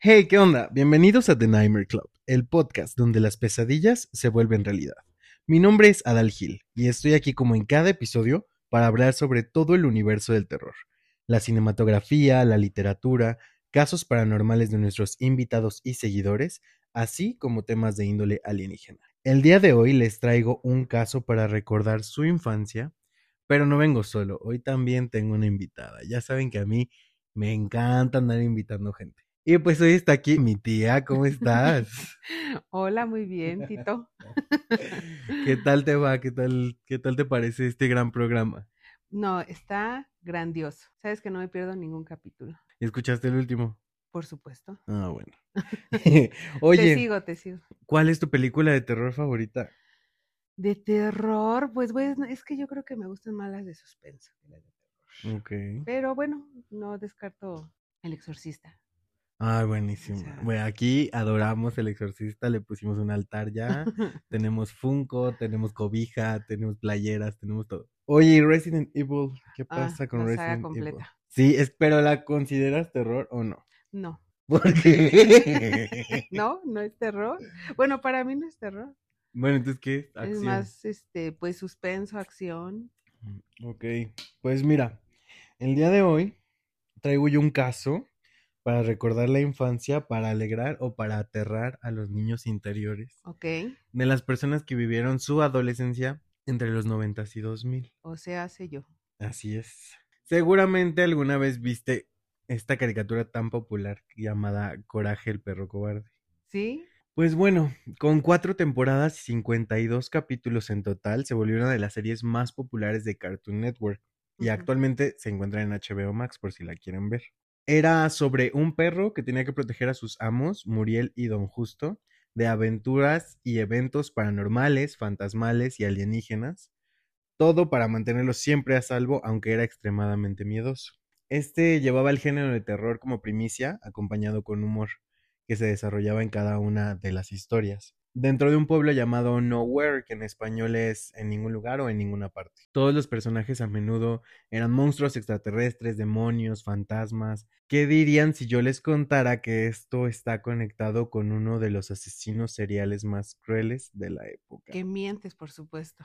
Hey, ¿qué onda? Bienvenidos a The Nightmare Club, el podcast donde las pesadillas se vuelven realidad. Mi nombre es Adal Gil y estoy aquí como en cada episodio para hablar sobre todo el universo del terror, la cinematografía, la literatura, casos paranormales de nuestros invitados y seguidores, así como temas de índole alienígena. El día de hoy les traigo un caso para recordar su infancia, pero no vengo solo, hoy también tengo una invitada. Ya saben que a mí me encanta andar invitando gente. Y pues hoy está aquí mi tía, ¿cómo estás? Hola, muy bien, Tito. ¿Qué tal te va? ¿Qué tal, qué tal te parece este gran programa? No, está grandioso. Sabes que no me pierdo ningún capítulo. ¿Escuchaste el último? Por supuesto. Ah, bueno. Te sigo, te sigo. ¿cuál es tu película de terror favorita? De terror, pues bueno, es que yo creo que me gustan más las de suspenso que las de terror. Ok. Pero bueno, no descarto El Exorcista. Ah, buenísimo. sea- Bueno, aquí adoramos El Exorcista, le pusimos un altar ya. tenemos Funko, tenemos cobija, tenemos playeras, tenemos todo. Oye, ¿y Resident Evil, ¿qué Ah, pasa con la saga Resident Evil? completa. Sí, es, pero ¿la consideras terror o no? No, ¿Por qué? no, no es terror. Bueno, para mí no es terror. Bueno, entonces, ¿qué es? Es Acción. más, este, pues suspenso, acción. Ok, pues mira, el día de hoy traigo yo un caso para recordar la infancia, para alegrar o para aterrar a los niños interiores Ok. de las personas que vivieron su adolescencia entre los 90 y 2000. O sea, sé yo. Así es. Seguramente alguna vez viste esta caricatura tan popular llamada Coraje el perro cobarde. ¿Sí? Pues bueno, con cuatro temporadas y 52 capítulos en total, se volvió una de las series más populares de Cartoon Network y actualmente se encuentra en HBO Max por si la quieren ver. Era sobre un perro que tenía que proteger a sus amos, Muriel y Don Justo, de aventuras y eventos paranormales, fantasmales y alienígenas, todo para mantenerlos siempre a salvo, aunque era extremadamente miedoso. Este llevaba el género de terror como primicia, acompañado con humor, que se desarrollaba en cada una de las historias. Dentro de un pueblo llamado Nowhere, que en español es en ningún lugar o en ninguna parte. Todos los personajes a menudo eran monstruos extraterrestres, demonios, fantasmas. ¿Qué dirían si yo les contara que esto está conectado con uno de los asesinos seriales más crueles de la época? Que mientes, por supuesto.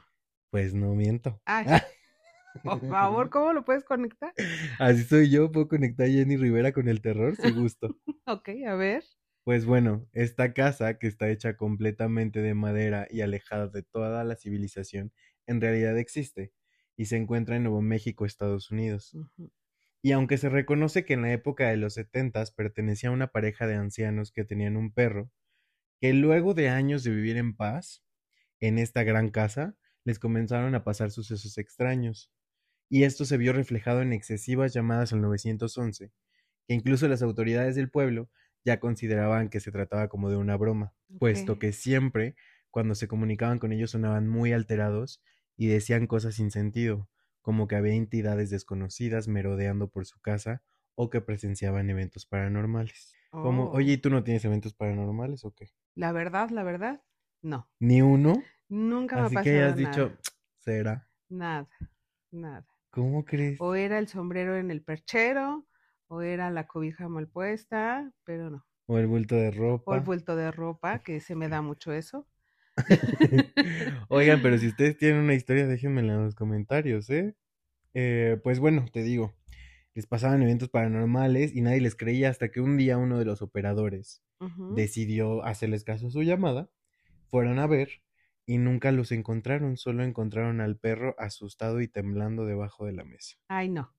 Pues no miento. Ay, por favor, ¿cómo lo puedes conectar? Así soy yo, puedo conectar a Jenny Rivera con el terror, si gusto. Ok, a ver. Pues bueno, esta casa, que está hecha completamente de madera y alejada de toda la civilización, en realidad existe y se encuentra en Nuevo México, Estados Unidos. Y aunque se reconoce que en la época de los setentas pertenecía a una pareja de ancianos que tenían un perro, que luego de años de vivir en paz en esta gran casa, les comenzaron a pasar sucesos extraños. Y esto se vio reflejado en excesivas llamadas al 911, que incluso las autoridades del pueblo ya consideraban que se trataba como de una broma, puesto que siempre cuando se comunicaban con ellos sonaban muy alterados y decían cosas sin sentido, como que había entidades desconocidas merodeando por su casa o que presenciaban eventos paranormales. Como, Oh, oye, ¿y tú no tienes eventos paranormales o qué? La verdad, la verdad, no. Ni uno. Nunca me ha Así pasado que hayas nada. dicho, será. Nada, nada. ¿Cómo crees? O era el sombrero en el perchero, o era la cobija mal puesta, pero no. O el bulto de O el ropa. vuelto de ropa, que se me da mucho eso. Oigan, pero si ustedes tienen una historia, déjenmela en los comentarios, ¿eh? Eh, Pues bueno, te digo, les pasaban eventos paranormales y nadie les creía hasta que un día uno de los operadores decidió hacerles caso a su llamada, fueron a ver y nunca los encontraron, solo encontraron al perro asustado y temblando debajo de la mesa. Ay, no.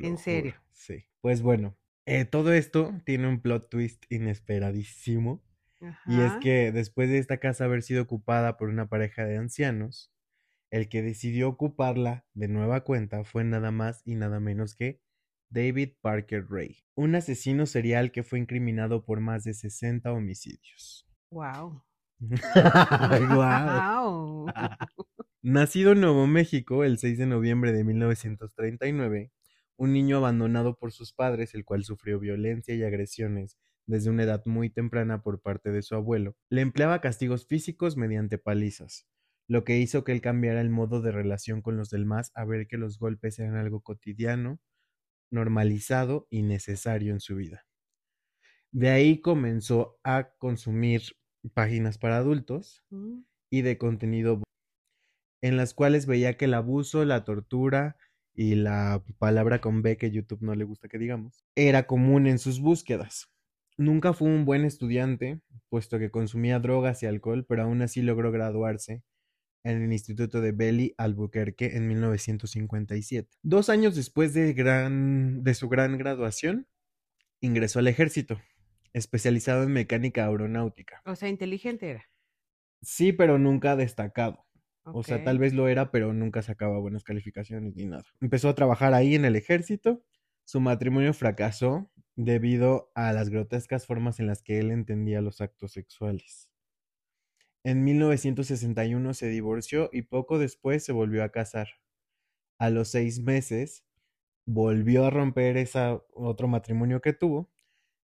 ¿En serio? Sí. Pues bueno, eh, todo esto tiene un plot twist inesperadísimo. Y es que después de esta casa haber sido ocupada por una pareja de ancianos, el que decidió ocuparla de nueva cuenta fue nada más y nada menos que David Parker Ray, un asesino serial que fue incriminado por más de 60 homicidios. Wow. Guau. Nacido en Nuevo México el 6 de noviembre de 1939, un niño abandonado por sus padres, el cual sufrió violencia y agresiones desde una edad muy temprana por parte de su abuelo, le empleaba castigos físicos mediante palizas, lo que hizo que él cambiara el modo de relación con los demás a ver que los golpes eran algo cotidiano, normalizado y necesario en su vida. De ahí comenzó a consumir páginas para adultos Mm, y de contenido en las cuales veía que el abuso, la tortura y la palabra con B que YouTube no le gusta que digamos, era común en sus búsquedas. Nunca fue un buen estudiante, puesto que consumía drogas y alcohol, pero aún así logró graduarse en el Instituto de Belly Albuquerque en 1957. Dos años después de, gran, de su gran graduación, ingresó al ejército, especializado en mecánica aeronáutica. O sea, inteligente era. Sí, pero nunca destacado. O sea, tal vez lo era, pero nunca sacaba buenas calificaciones ni nada. Empezó a trabajar ahí en el ejército. Su matrimonio fracasó debido a las grotescas formas en las que él entendía los actos sexuales. En 1961 se divorció y poco después se volvió a casar. A los seis meses volvió a romper ese otro matrimonio que tuvo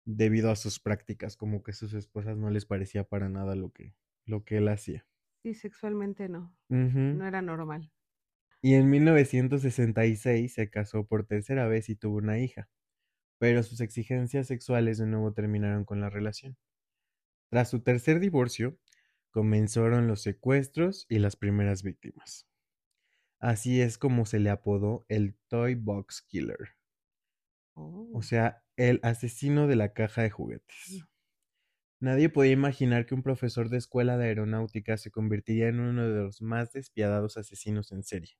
debido a sus prácticas, como que sus esposas no les parecía para nada lo que, lo que él hacía. Sí, sexualmente no. No era normal. Y en 1966 se casó por tercera vez y tuvo una hija, pero sus exigencias sexuales de nuevo terminaron con la relación. Tras su tercer divorcio, comenzaron los secuestros y las primeras víctimas. Así es como se le apodó el Toy Box Killer, Oh, o sea, el asesino de la caja de juguetes. Nadie podía imaginar que un profesor de escuela de aeronáutica se convertiría en uno de los más despiadados asesinos en serie.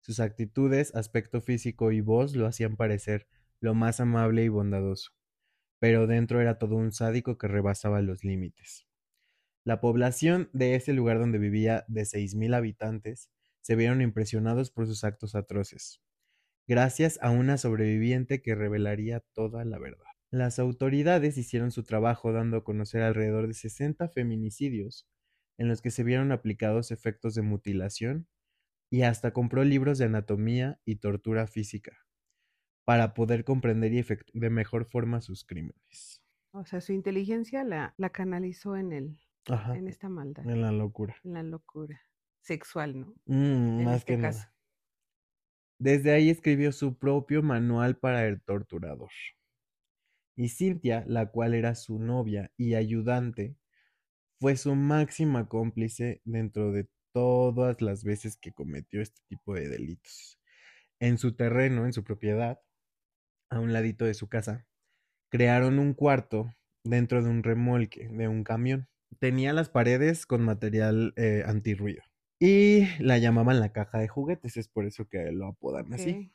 Sus actitudes, aspecto físico y voz lo hacían parecer lo más amable y bondadoso, pero dentro era todo un sádico que rebasaba los límites. La población de ese lugar donde vivía de 6.000 habitantes se vieron impresionados por sus actos atroces, gracias a una sobreviviente que revelaría toda la verdad. Las autoridades hicieron su trabajo dando a conocer alrededor de 60 feminicidios en los que se vieron aplicados efectos de mutilación y hasta compró libros de anatomía y tortura física para poder comprender y efectuar de mejor forma sus crímenes. O sea, su inteligencia la, la canalizó en el, Ajá, en esta maldad, en la locura. en la locura sexual, ¿no? Mm, En más este que caso. nada. Desde ahí escribió su propio manual para el torturador. Y Cynthia, la cual era su novia y ayudante, fue su máxima cómplice dentro de todas las veces que cometió este tipo de delitos. En su terreno, en su propiedad, a un ladito de su casa, crearon un cuarto dentro de un remolque de un camión. Tenía las paredes con material eh, antirruido. Y la llamaban la caja de juguetes, es por eso que lo apodan así.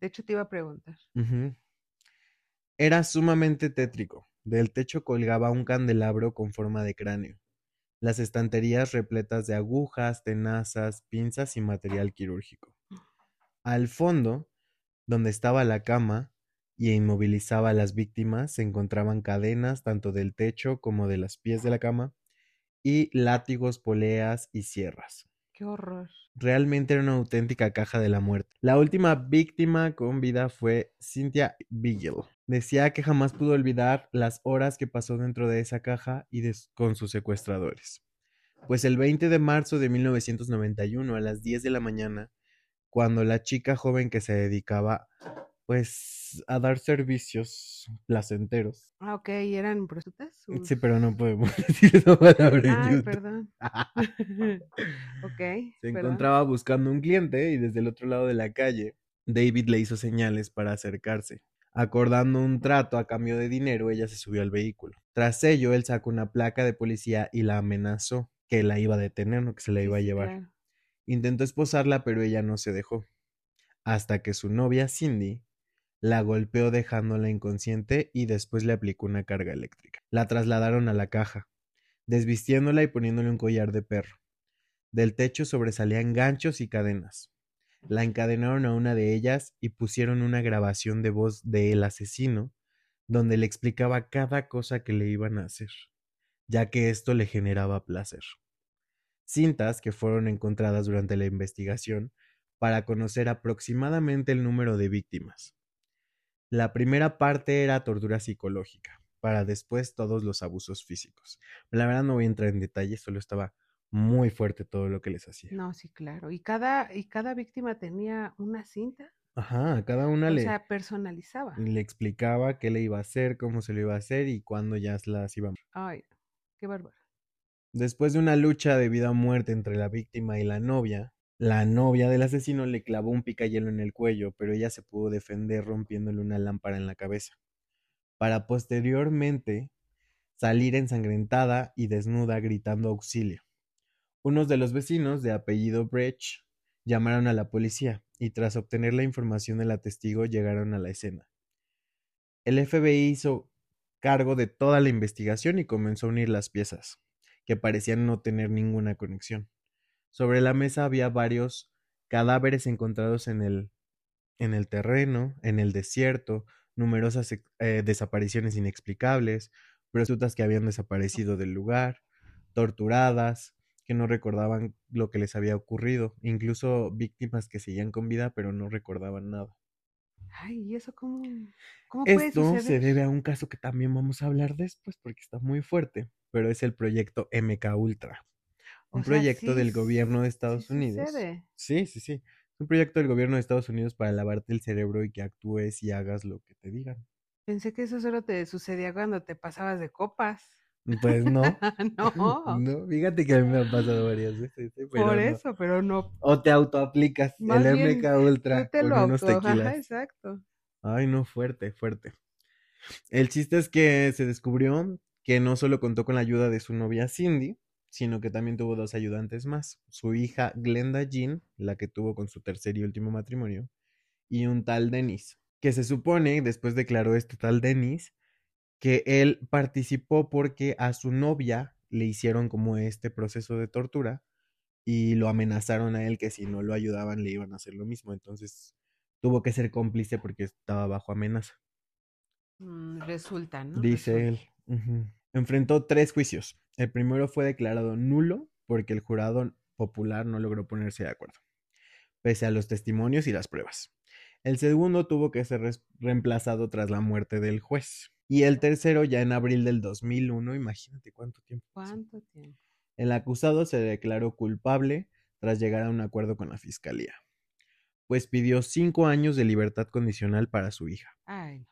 De hecho, te iba a preguntar. Era sumamente tétrico. Del techo colgaba un candelabro con forma de cráneo. Las estanterías repletas de agujas, tenazas, pinzas y material quirúrgico. Al fondo, donde estaba la cama y inmovilizaba a las víctimas, se encontraban cadenas tanto del techo como de los pies de la cama y látigos, poleas y sierras. Qué horror. Realmente era una auténtica caja de la muerte. La última víctima con vida fue Cynthia Vigil. Decía que jamás pudo olvidar las horas que pasó dentro de esa caja y con sus secuestradores. Pues el 20 de marzo de 1991 a las 10 de la mañana, cuando la chica joven que se dedicaba pues a dar servicios placenteros. Ah, ok, ¿eran prostitutas? Sí, pero no podemos decir esa palabra Ay, perdón. ok. Se perdón. encontraba buscando un cliente y desde el otro lado de la calle, David le hizo señales para acercarse. Acordando un trato a cambio de dinero, ella se subió al vehículo. Tras ello, él sacó una placa de policía y la amenazó que la iba a detener, no que se la iba a llevar. claro. Intentó esposarla, pero ella no se dejó. Hasta que su novia, Cindy, la golpeó dejándola inconsciente y después le aplicó una carga eléctrica. La trasladaron a la caja, desvistiéndola y poniéndole un collar de perro. Del techo sobresalían ganchos y cadenas. La encadenaron a una de ellas y pusieron una grabación de voz del asesino donde le explicaba cada cosa que le iban a hacer, ya que esto le generaba placer. Cintas que fueron encontradas durante la investigación para conocer aproximadamente el número de víctimas. La primera parte era tortura psicológica, para después todos los abusos físicos. La verdad no voy a entrar en detalles, solo estaba muy fuerte todo lo que les hacía. No, sí, claro. ¿Y cada, y cada víctima tenía una cinta? Ajá, cada una O le, sea, personalizaba. le explicaba qué le iba a hacer, cómo se lo iba a hacer y cuándo ya las iba a Ay, qué bárbaro. Después de una lucha de vida o muerte entre la víctima y la novia, la novia del asesino le clavó un picayelo en el cuello, pero ella se pudo defender rompiéndole una lámpara en la cabeza, para posteriormente salir ensangrentada y desnuda gritando auxilio. Unos de los vecinos, de apellido Brecht, llamaron a la policía y tras obtener la información de la testigo llegaron a la escena. El FBI hizo cargo de toda la investigación y comenzó a unir las piezas, que parecían no tener ninguna conexión. Sobre la mesa había varios cadáveres encontrados en el, en el terreno, en el desierto, numerosas eh, desapariciones inexplicables, prostitutas que habían desaparecido del lugar, torturadas, que no recordaban lo que les había ocurrido, incluso víctimas que seguían con vida pero no recordaban nada. Ay, ¿y eso cómo, cómo puede Esto se debe a un caso que también vamos a hablar después porque está muy fuerte, pero es el proyecto MK Ultra. O Un sea, proyecto sí del gobierno de sí Estados Unidos. sucede. Sí, sí, sí. Un proyecto del gobierno de Estados Unidos para lavarte el cerebro y que actúes y hagas lo que te digan. Pensé que eso solo te sucedía cuando te pasabas de copas. Pues no. no, No, fíjate que a mí me ha pasado varias veces, ¿eh? pero por no. eso, pero no. O te autoaplicas el bien, MK Ultra Tú te con lo unos auto, ajá, tequilas. exacto. Ay, no, fuerte, fuerte. El chiste es que se descubrió que no solo contó con la ayuda de su novia Cindy, sino que también tuvo dos ayudantes más, su hija Glenda Jean, la que tuvo con su tercer y último matrimonio, y un tal Dennis, que se supone, después declaró este tal Dennis, que él participó porque a su novia le hicieron como este proceso de tortura y lo amenazaron a él que si no lo ayudaban le iban a hacer lo mismo, entonces tuvo que ser cómplice porque estaba bajo amenaza. Mm, resulta, ¿no? Dice él. Enfrentó tres juicios. El primero fue declarado nulo porque el jurado popular no logró ponerse de acuerdo, pese a los testimonios y las pruebas. El segundo tuvo que ser reemplazado tras la muerte del juez. Y el tercero ya en abril del 2001, imagínate cuánto tiempo. pasó. El acusado se declaró culpable tras llegar a un acuerdo con la fiscalía, pues pidió cinco años de libertad condicional para su hija. Ay, no.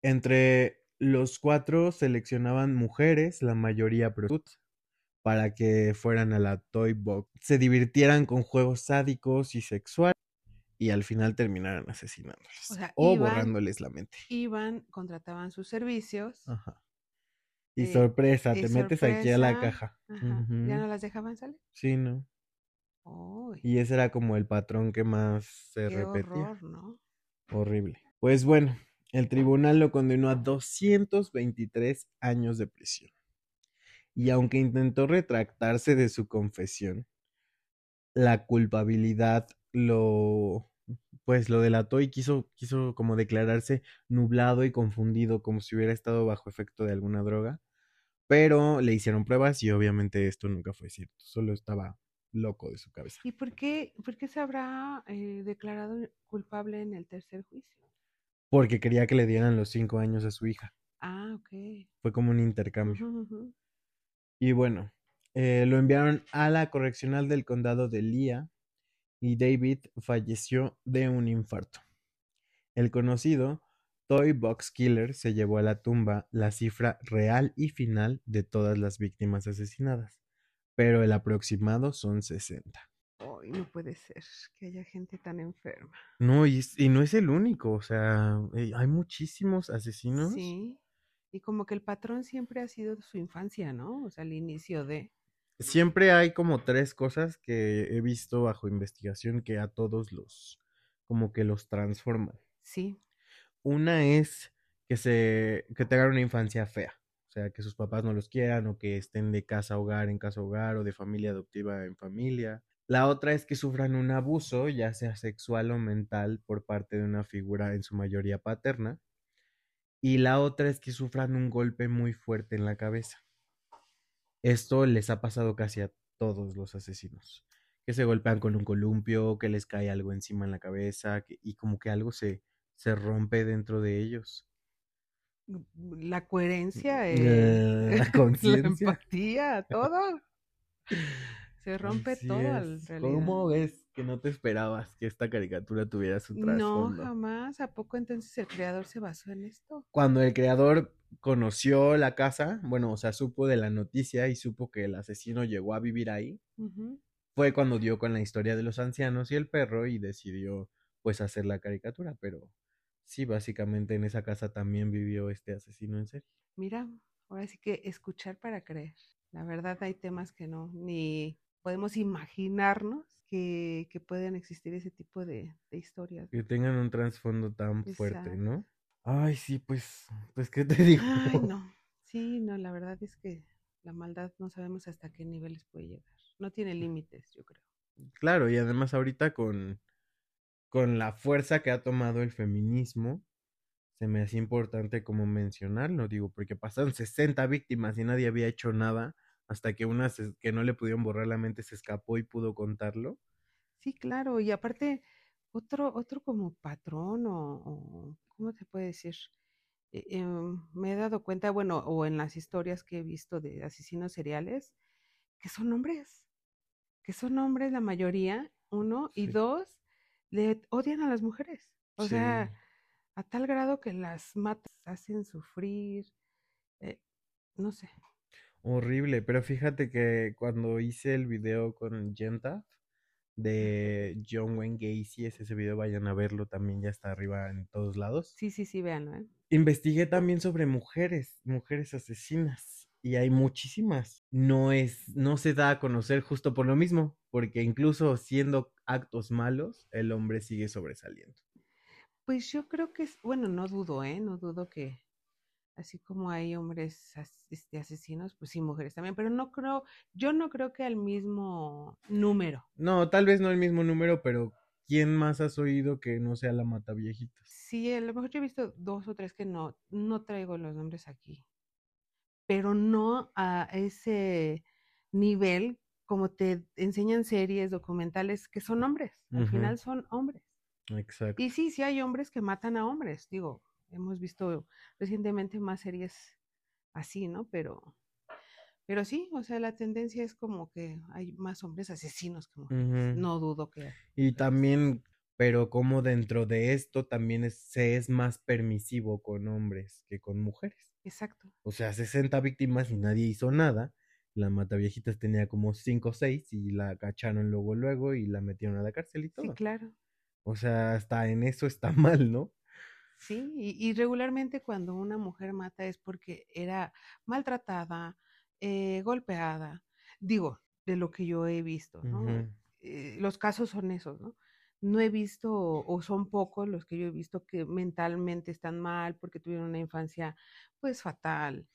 Entre los cuatro seleccionaban mujeres, la mayoría prostitutas, para que fueran a la Toy Box, se divirtieran con juegos sádicos y sexuales y al final terminaran asesinándoles O sea, o iban- borrándoles la mente. Iban, contrataban sus servicios. Ajá. Y Eh, sorpresa, y te metes aquí a la caja. Ajá. ¿Ya no las dejaban salir? Sí, ¿no? Y ese era como el patrón que más se qué repetía. horror, ¿no? Horrible. Pues bueno, el tribunal lo condenó a 223 años de prisión. Y aunque intentó retractarse de su confesión, la culpabilidad lo pues lo delató y quiso quiso como declararse nublado y confundido como si hubiera estado bajo efecto de alguna droga, pero le hicieron pruebas y obviamente esto nunca fue cierto, solo estaba loco de su cabeza. ¿Y por qué, por qué se habrá eh, declarado culpable en el tercer juicio? Porque quería que le dieran los cinco años a su hija. Ah, ok. Fue como un intercambio. Y bueno, eh, lo enviaron a la correccional del condado de Lea y David falleció de un infarto. El conocido Toy Box Killer se llevó a la tumba la cifra real y final de todas las víctimas asesinadas, pero el aproximado son 60. Ay, no puede ser que haya gente tan enferma. No, y, y no es el único, o sea, eh, hay muchísimos asesinos. Sí. Y como que el patrón siempre ha sido su infancia, ¿no? O sea, el inicio de... Siempre hay como tres cosas que he visto bajo investigación que a todos los, como que los transforman. Sí. Una es que se, que tengan una infancia fea, o sea, que sus papás no los quieran o que estén de casa a hogar en casa a hogar o de familia adoptiva en familia. La otra es que sufran un abuso, ya sea sexual o mental, por parte de una figura en su mayoría paterna. Y la otra es que sufran un golpe muy fuerte en la cabeza. Esto les ha pasado casi a todos los asesinos, que se golpean con un columpio, que les cae algo encima en la cabeza que- y como que algo se, se rompe dentro de ellos. La coherencia, eh, La la conciencia. empatía, todo. Se rompe Así todo al es. realidad. ¿Cómo ves? que no te esperabas que esta caricatura tuviera su No, trasfondo. jamás. ¿A poco entonces el creador se basó en esto? Cuando el creador conoció la casa, bueno, o sea, supo de la noticia y supo que el asesino llegó a vivir ahí, fue cuando dio con la historia de los ancianos y el perro y decidió pues hacer la caricatura, pero sí, básicamente en esa casa también vivió este asesino en serie. Mira, ahora sí que escuchar para creer. La verdad hay temas que no, ni podemos imaginarnos que, que pueden existir ese tipo de, de historias. Que tengan un trasfondo tan fuerte. ¿no? Ay, sí, pues, pues, ¿qué te digo? Ay, no. Sí, no, la verdad es que la maldad no sabemos hasta qué niveles puede llegar. No tiene límites, yo creo. Claro, y además ahorita con, con la fuerza que ha tomado el feminismo, se me hace importante como mencionarlo, digo, porque pasaron 60 víctimas y nadie había hecho nada hasta que una se- que no le pudieron borrar la mente se escapó y pudo contarlo. Sí, claro, y aparte, otro, otro como patrón o, o, ¿cómo se puede decir? Eh, em, me he dado cuenta, bueno, o en las historias que he visto de asesinos seriales, que son hombres, que son hombres la mayoría, uno, y dos, le odian a las mujeres. O Sí. sea, a tal grado que las matan, hacen sufrir, eh, no sé. Horrible, pero fíjate que cuando hice el video con Genta de John Wayne Gacy, es ese video, vayan a verlo, también ya está arriba en todos lados. Sí, sí, sí, véanlo, ¿eh? Investigué también sobre mujeres, mujeres asesinas, y hay muchísimas. No es, no se da a conocer justo por lo mismo, porque incluso siendo actos malos, el hombre sigue sobresaliendo. Pues yo creo que es, bueno, no dudo, ¿eh? No dudo que así como hay hombres as- este, asesinos, pues sí, mujeres también, pero no creo, yo no creo que al mismo número. No, tal vez no el mismo número, pero ¿quién más has oído que no sea la mata viejitas? Sí, a lo mejor yo he visto dos o tres que no, no traigo los nombres aquí, pero no a ese nivel como te enseñan series, documentales, que son hombres, al final son hombres. Exacto. Y sí, sí hay hombres que matan a hombres, digo, hemos visto recientemente más series así, ¿no? Pero, pero sí, o sea, la tendencia es como que hay más hombres asesinos que mujeres. No dudo que. Y también, pero como dentro de esto también es- se es más permisivo con hombres que con mujeres. Exacto. O sea, 60 víctimas y nadie hizo nada. La Mataviejitas tenía como 5 o 6 y la cacharon luego luego y la metieron a la cárcel y Sí, todo. claro. O sea, hasta en eso está mal, ¿no? Sí, y, y regularmente cuando una mujer mata es porque era maltratada, eh, golpeada. Digo, de lo que yo he visto, ¿no? Eh, los casos son esos, ¿no? No he visto, o son pocos los que yo he visto que mentalmente están mal porque tuvieron una infancia, pues, fatal.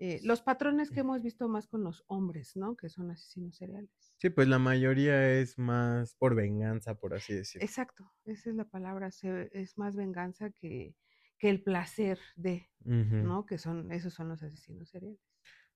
Eh, los patrones que hemos visto más con los hombres, ¿no? Que son asesinos seriales. Sí, pues la mayoría es más por venganza, por así decirlo. Exacto, esa es la palabra, se- es más venganza que, que el placer de. ¿no? Que son, esos son los asesinos seriales.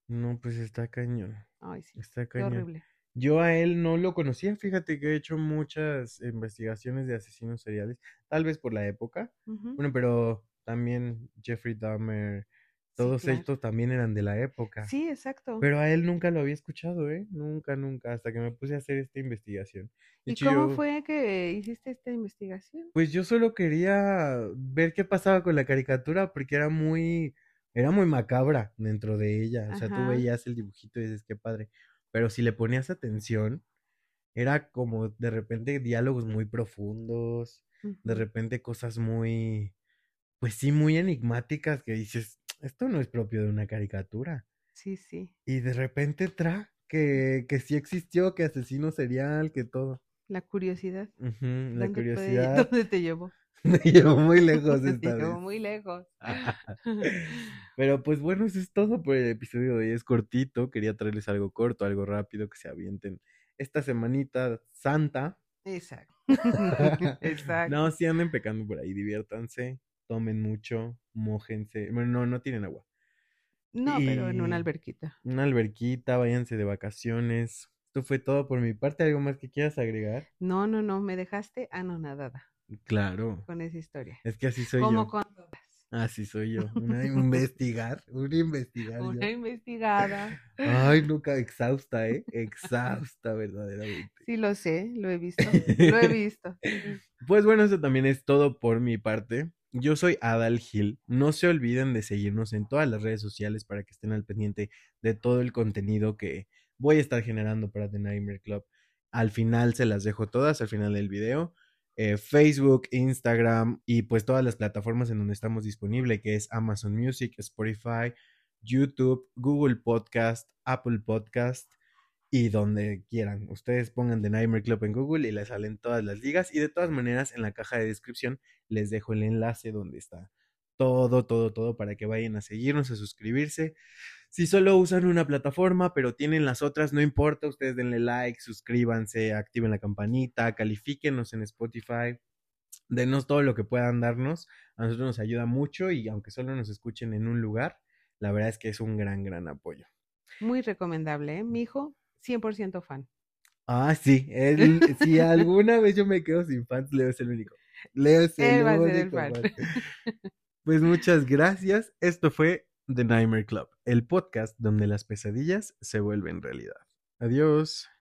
No, pues está cañón. Ay, sí, Está qué cañón. horrible. Yo a él no lo conocía, fíjate que he hecho muchas investigaciones de asesinos seriales, tal vez por la época. Bueno, pero también Jeffrey Dahmer, sí, todos claro. estos también eran de la época. Sí, exacto. Pero a él nunca lo había escuchado, ¿eh? Nunca, nunca, hasta que me puse a hacer esta investigación. ¿Y cómo yo- fue que hiciste esta investigación? Pues yo solo quería ver qué pasaba con la caricatura porque era muy, era muy macabra dentro de ella. O sea, tú Ajá. veías el dibujito y dices, qué padre. Pero si le ponías atención, era como de repente diálogos muy profundos, de repente cosas muy, pues sí, muy enigmáticas que dices, esto no es propio de una caricatura. Sí, sí. Y de repente tra, que, que sí existió, que asesino serial, que todo. La curiosidad. La ¿Dónde puede- curiosidad ¿Dónde te llevó? me llevó muy lejos Te esta llevó vez. muy lejos. Pero pues bueno, eso es todo por el episodio de hoy. Es cortito, quería traerles algo corto, algo rápido que se avienten esta semanita santa. Exacto. Exacto. No, si anden pecando por ahí, diviértanse, tomen mucho, mójense. Bueno, no, no tienen agua. No, pero en una alberquita. Una alberquita, váyanse de vacaciones. Esto fue todo por mi parte. ¿Algo más que quieras agregar? No, no, no, me dejaste anonadada Claro, con esa historia. es que así soy Como yo. con. Así soy yo, una investigar, una investigar. Una investigada. Ay, nunca exhausta, ¿eh? Exhausta, verdaderamente. Sí, lo sé, lo he visto, lo he visto. Pues bueno, eso también es todo por mi parte. Yo soy Adal Gil. No se olviden de seguirnos en todas las redes sociales para que estén al pendiente de todo el contenido que voy a estar generando para The Nightmare Club. Al final se las dejo todas, al final del video. Eh, Facebook, Instagram y pues todas las plataformas en donde estamos disponibles, que es Amazon Music, Spotify, YouTube, Google Podcast, Apple Podcast y donde quieran. Ustedes pongan The Nightmare Club en Google y les salen todas las ligas. Y de todas maneras, en la caja de descripción les dejo el enlace donde está todo, todo, todo para que vayan a seguirnos, a suscribirse. Si solo usan una plataforma, pero tienen las otras, no importa, ustedes denle like, suscríbanse, activen la campanita, califíquenos en Spotify, denos todo lo que puedan darnos. A nosotros nos ayuda mucho y aunque solo nos escuchen en un lugar, la verdad es que es un gran, gran apoyo. Muy recomendable, ¿eh? Mi hijo, 100% fan. Ah, sí. si alguna vez yo me quedo sin fans, Leo es el único. Leo es el único. Fan. Pues muchas gracias. Esto fue The Nightmare Club, el podcast donde las pesadillas se vuelven realidad. Adiós.